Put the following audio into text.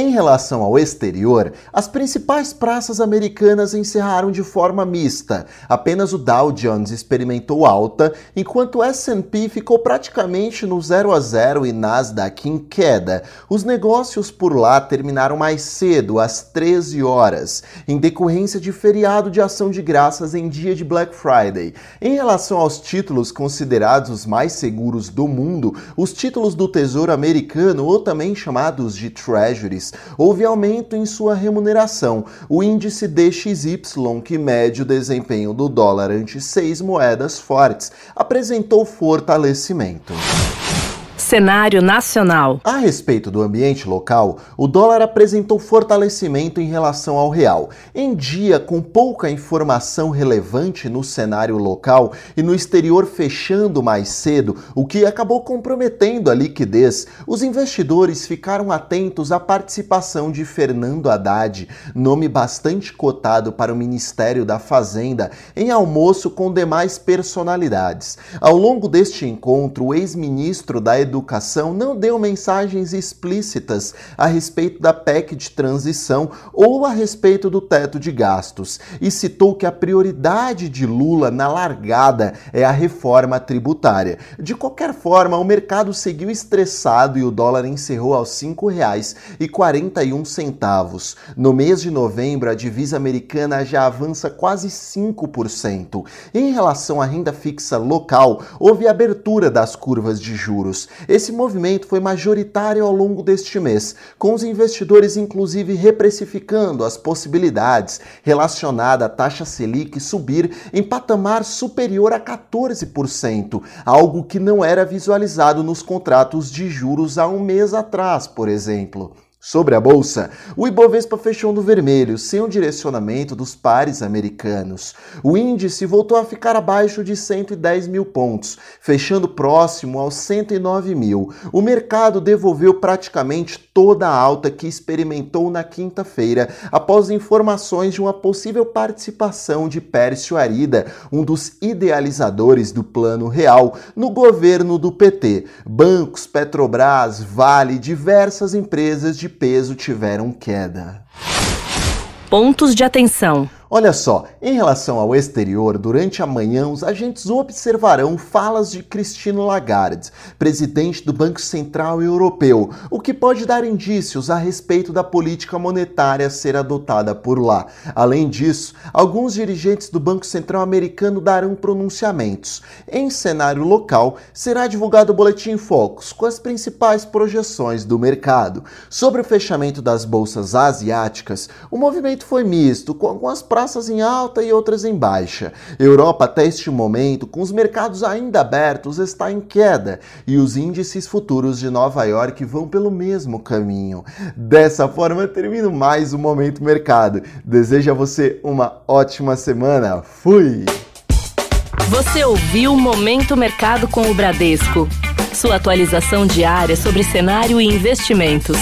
Em relação ao exterior, as principais praças americanas encerraram de forma mista. Apenas o Dow Jones experimentou alta, enquanto o S&P ficou praticamente no 0 a 0 e Nasdaq em queda. Os negócios por lá terminaram mais cedo, às 13 horas, em decorrência de feriado de ação de graças em dia de Black Friday. Em relação aos títulos considerados os mais seguros do mundo, os títulos do Tesouro Americano, ou também chamados de Treasuries, houve aumento em sua remuneração. O índice DXY, que mede o desempenho do dólar ante seis moedas fortes, apresentou fortalecimento. Cenário nacional. A respeito do ambiente local, o dólar apresentou fortalecimento em relação ao real. Em dia com pouca informação relevante no cenário local e no exterior fechando mais cedo, o que acabou comprometendo a liquidez, os investidores ficaram atentos à participação de Fernando Haddad, nome bastante cotado para o Ministério da Fazenda, em almoço com demais personalidades. Ao longo deste encontro, o ex-ministro da Educação Educação não deu mensagens explícitas a respeito da PEC de transição ou a respeito do teto de gastos e citou que a prioridade de Lula na largada é a reforma tributária. De qualquer forma, o mercado seguiu estressado e o dólar encerrou aos R$ 5,41. No mês de novembro, a divisa americana já avança quase 5%. Em relação à renda fixa local, houve abertura das curvas de juros. Esse movimento foi majoritário ao longo deste mês, com os investidores inclusive reprecificando as possibilidades relacionadas à taxa Selic subir em patamar superior a 14%, algo que não era visualizado nos contratos de juros há um mês atrás, por exemplo. Sobre a bolsa, o Ibovespa fechou no vermelho, sem o direcionamento dos pares americanos. O índice voltou a ficar abaixo de 110 mil pontos, fechando próximo aos 109 mil. O mercado devolveu praticamente toda a alta que experimentou na quinta-feira, após informações de uma possível participação de Pércio Arida, um dos idealizadores do Plano Real, no governo do PT. Bancos, Petrobras, Vale, diversas empresas de peso tiveram queda. Pontos de atenção. Olha só, em relação ao exterior, durante a manhã os agentes observarão falas de Christine Lagarde, presidente do Banco Central Europeu, o que pode dar indícios a respeito da política monetária ser adotada por lá. Além disso, alguns dirigentes do Banco Central americano darão pronunciamentos. Em cenário local, será divulgado o boletim Focus com as principais projeções do mercado. Sobre o fechamento das bolsas asiáticas, o movimento foi misto, com algumas praças em alta e outras em baixa. Europa, até este momento, com os mercados ainda abertos, está em queda e os índices futuros de Nova York vão pelo mesmo caminho. Dessa forma, termino mais um Momento Mercado. Desejo a você uma ótima semana. Fui! Você ouviu Momento Mercado com o Bradesco. Sua atualização diária sobre cenário e investimentos.